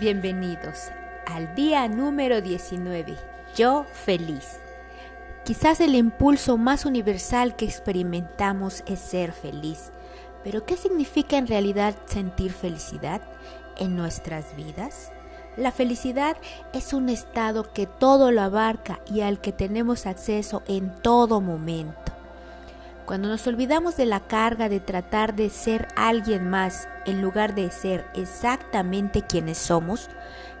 Bienvenidos al día número 19. Yo feliz. Quizás el impulso más universal que experimentamos es ser feliz. Pero ¿qué significa en realidad sentir felicidad en nuestras vidas? La felicidad es un estado que todo lo abarca y al que tenemos acceso en todo momento. Cuando nos olvidamos de la carga de tratar de ser alguien más en lugar de ser exactamente quienes somos,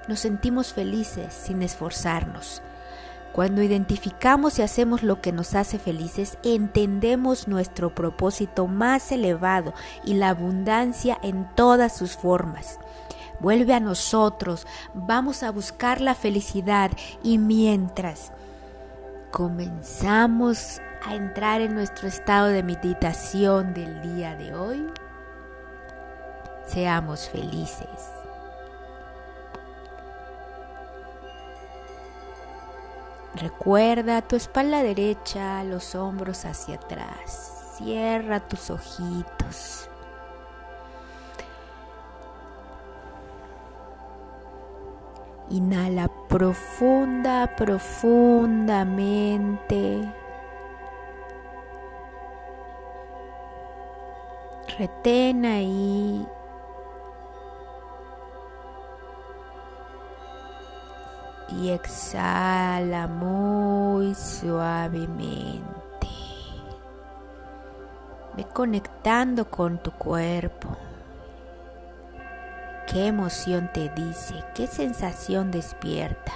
nos sentimos felices sin esforzarnos. Cuando identificamos y hacemos lo que nos hace felices, entendemos nuestro propósito más elevado y la abundancia en todas sus formas. Vuelve a nosotros, vamos a buscar la felicidad y mientras comenzamos a entrar en nuestro estado de meditación del día de hoy, seamos felices. Recuerda tu espalda derecha, los hombros hacia atrás. Cierra tus ojitos. Inhala profunda, profundamente. Retén ahí y exhala muy suavemente. Ve conectando con tu cuerpo. ¿Qué emoción te dice? ¿Qué sensación despierta?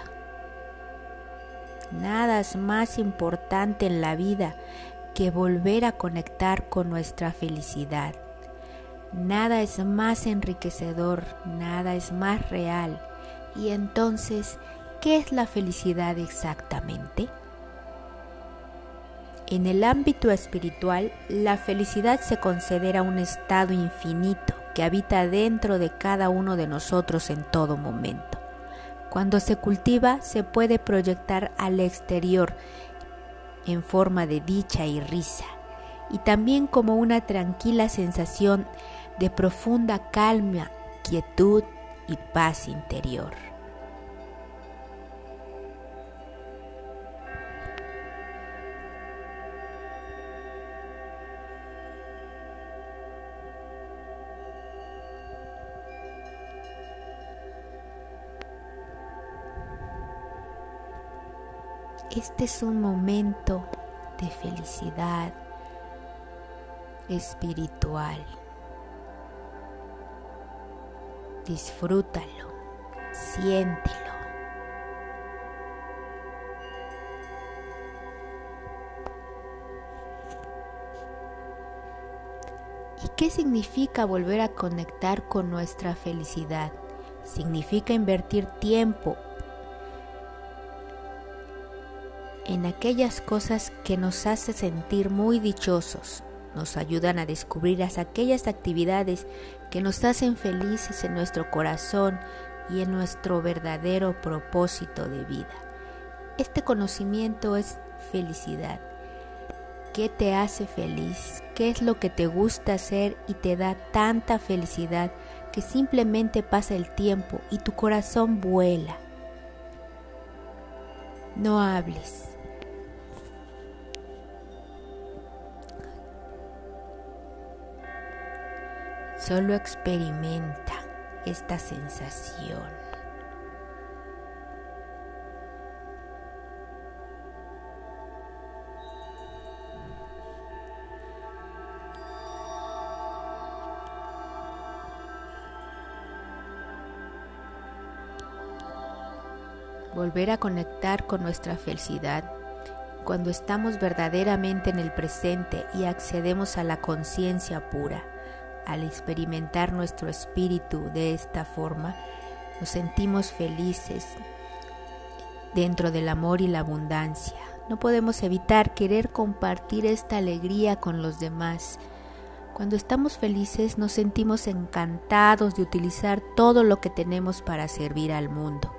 Nada es más importante en la vida que volver a conectar con nuestra felicidad. Nada es más enriquecedor, nada es más real. Y entonces, ¿Qué es la felicidad exactamente? En el ámbito espiritual, la felicidad se considera un estado infinito que habita dentro de cada uno de nosotros en todo momento. Cuando se cultiva, se puede proyectar al exterior en forma de dicha y risa, y también como una tranquila sensación de profunda calma, quietud y paz interior. Este es un momento de felicidad espiritual. Disfrútalo, siéntelo. ¿Y qué significa volver a conectar con nuestra felicidad? Significa invertir tiempo en aquellas cosas que nos hace sentir muy dichosos, nos ayudan a descubrir aquellas actividades que nos hacen felices en nuestro corazón y en nuestro verdadero propósito de vida. Este conocimiento es felicidad. ¿Qué te hace feliz? ¿Qué es lo que te gusta hacer y te da tanta felicidad que simplemente pasa el tiempo y tu corazón vuela? No hables, Solo experimenta esta sensación. Volver a conectar con nuestra felicidad cuando estamos verdaderamente en el presente y accedemos a la conciencia pura al experimentar nuestro espíritu de esta forma, nos sentimos felices dentro del amor y la abundancia. No podemos evitar querer compartir esta alegría con los demás. Cuando estamos felices nos sentimos encantados de utilizar todo lo que tenemos para servir al mundo.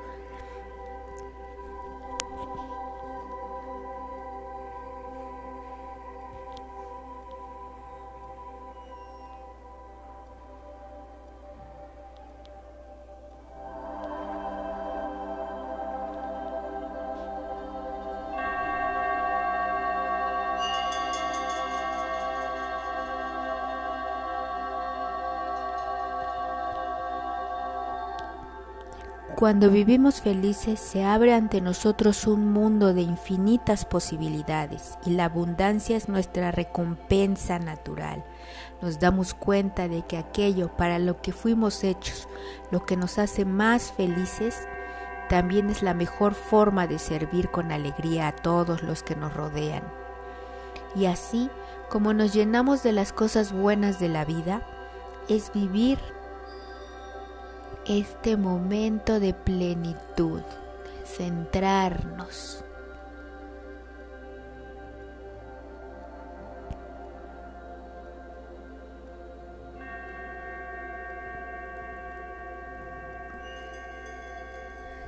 Cuando vivimos felices se abre ante nosotros un mundo de infinitas posibilidades y la abundancia es nuestra recompensa natural. Nos damos cuenta de que aquello para lo que fuimos hechos, lo que nos hace más felices, también es la mejor forma de servir con alegría a todos los que nos rodean. Y así como nos llenamos de las cosas buenas de la vida, es vivir este momento de plenitud, centrarnos.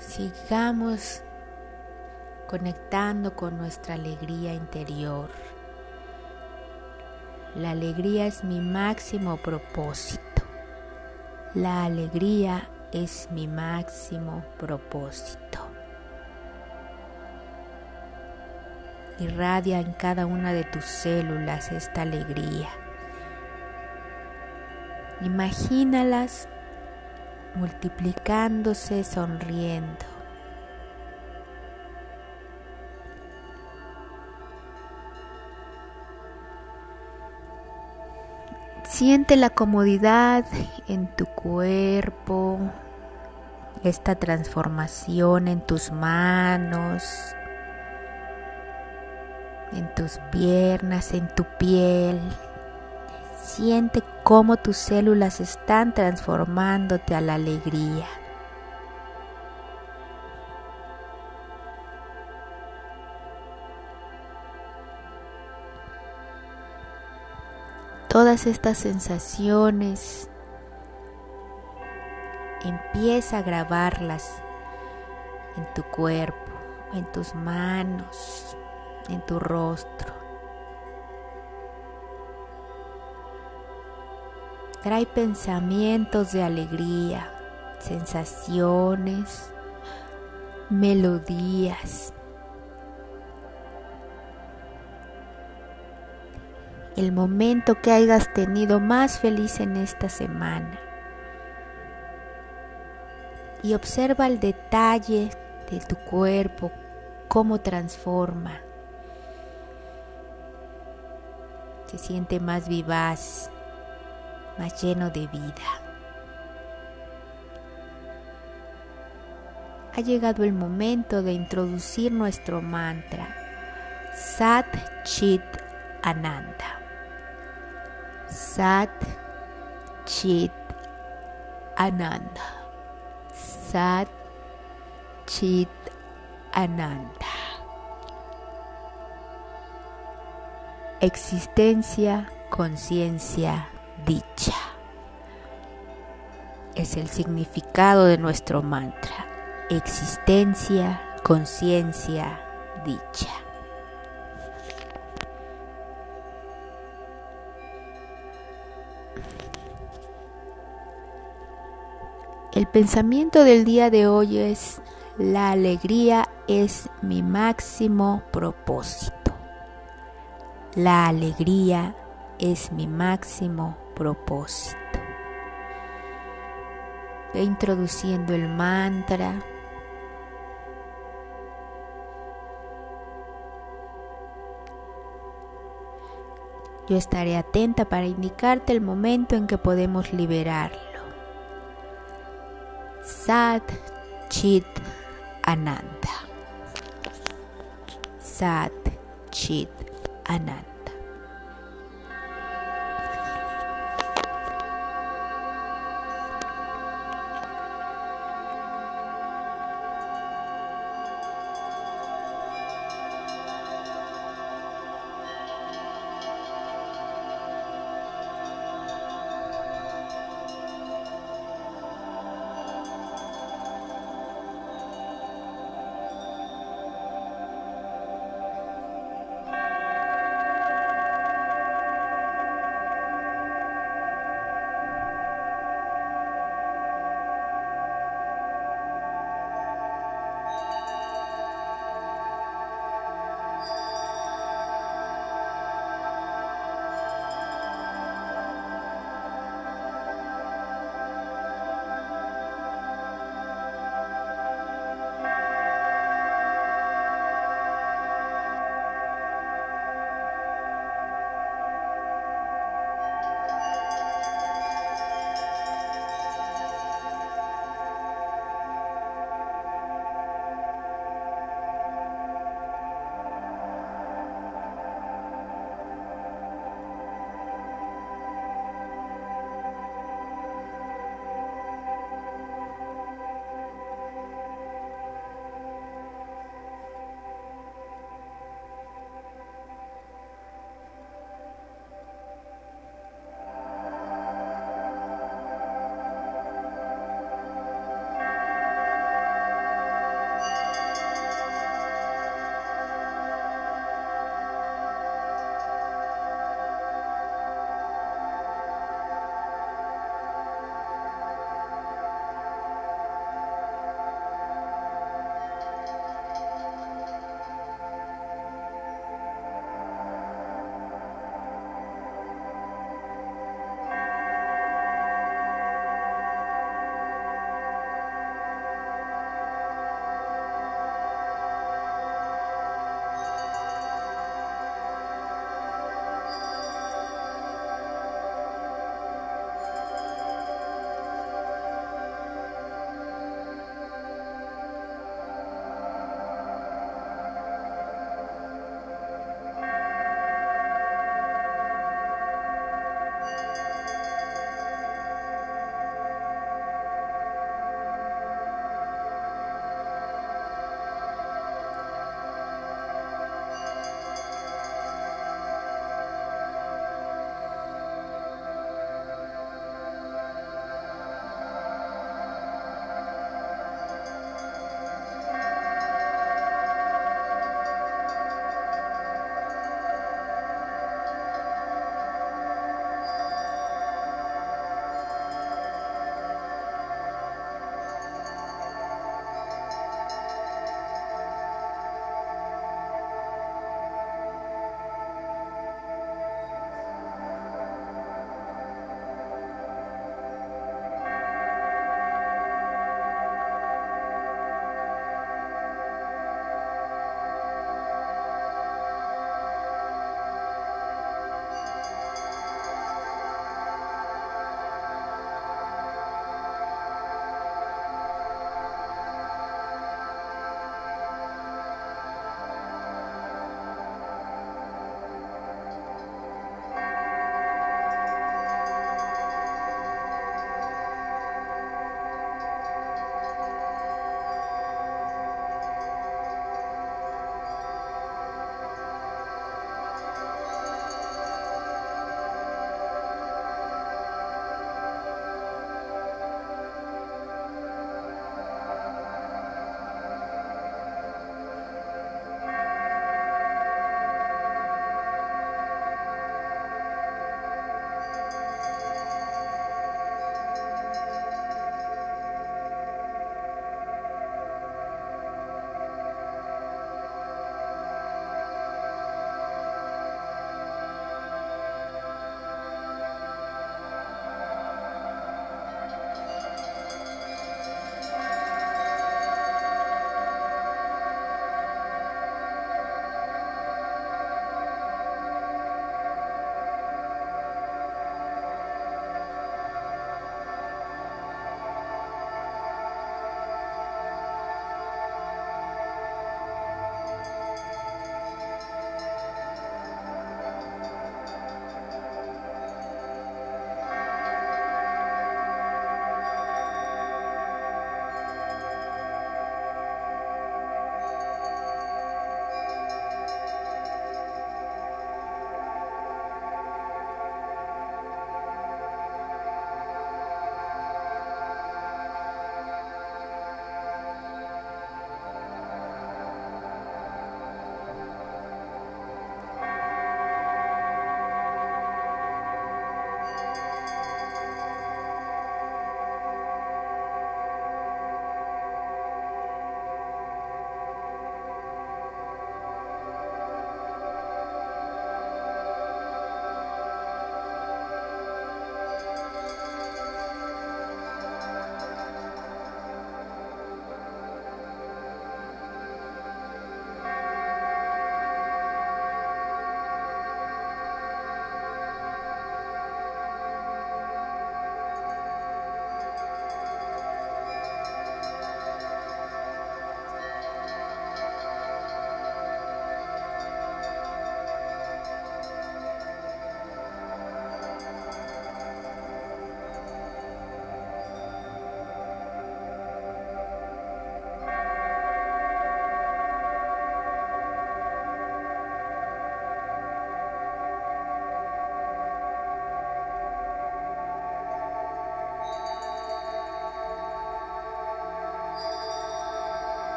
Sigamos conectando con nuestra alegría interior. La alegría es mi máximo propósito. La alegría es mi máximo propósito. Irradia en cada una de tus células esta alegría. Imagínalas multiplicándose, sonriendo. Siente la comodidad en tu cuerpo, esta transformación en tus manos, en tus piernas, en tu piel. Siente cómo tus células están transformándote a la alegría. Estas sensaciones, empieza a grabarlas en tu cuerpo, en tus manos, en tu rostro. Trae pensamientos de alegría, sensaciones, melodías. El momento que hayas tenido más feliz en esta semana. Y observa el detalle de tu cuerpo, cómo transforma. Se siente más vivaz, más lleno de vida. Ha llegado el momento de introducir nuestro mantra Sat Chit Ananda. Sat Chit Ananda. Sat Chit Ananda. Existencia, conciencia, dicha. Es el significado de nuestro mantra. Existencia, conciencia, dicha. El pensamiento del día de hoy es, la alegría es mi máximo propósito. La alegría es mi máximo propósito. Ve introduciendo el mantra. Yo estaré atenta para indicarte el momento en que podemos liberarlo. Sat Chit Ananda. Sat Chit Ananda.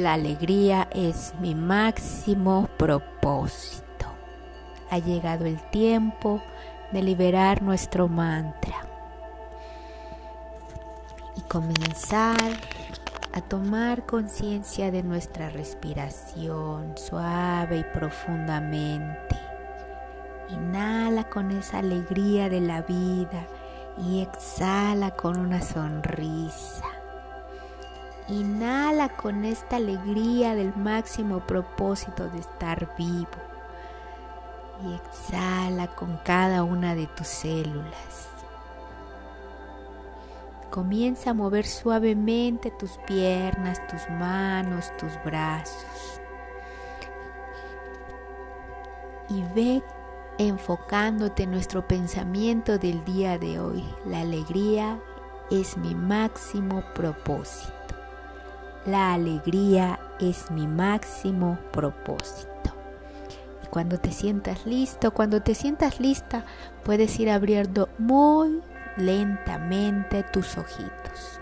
La alegría es mi máximo propósito. Ha llegado el tiempo de liberar nuestro mantra y comenzar a tomar conciencia de nuestra respiración suave y profundamente. Inhala con esa alegría de la vida y exhala con una sonrisa. Inhala con esta alegría del máximo propósito de estar vivo. Y exhala con cada una de tus células. Comienza a mover suavemente tus piernas, tus manos, tus brazos. Y ve enfocándote en nuestro pensamiento del día de hoy. La alegría es mi máximo propósito. La alegría es mi máximo propósito. Y cuando te sientas listo, cuando te sientas lista, puedes ir abriendo muy lentamente tus ojitos.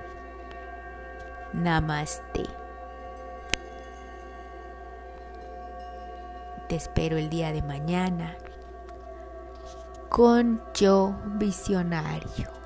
Namaste. Te espero el día de mañana con yo visionario.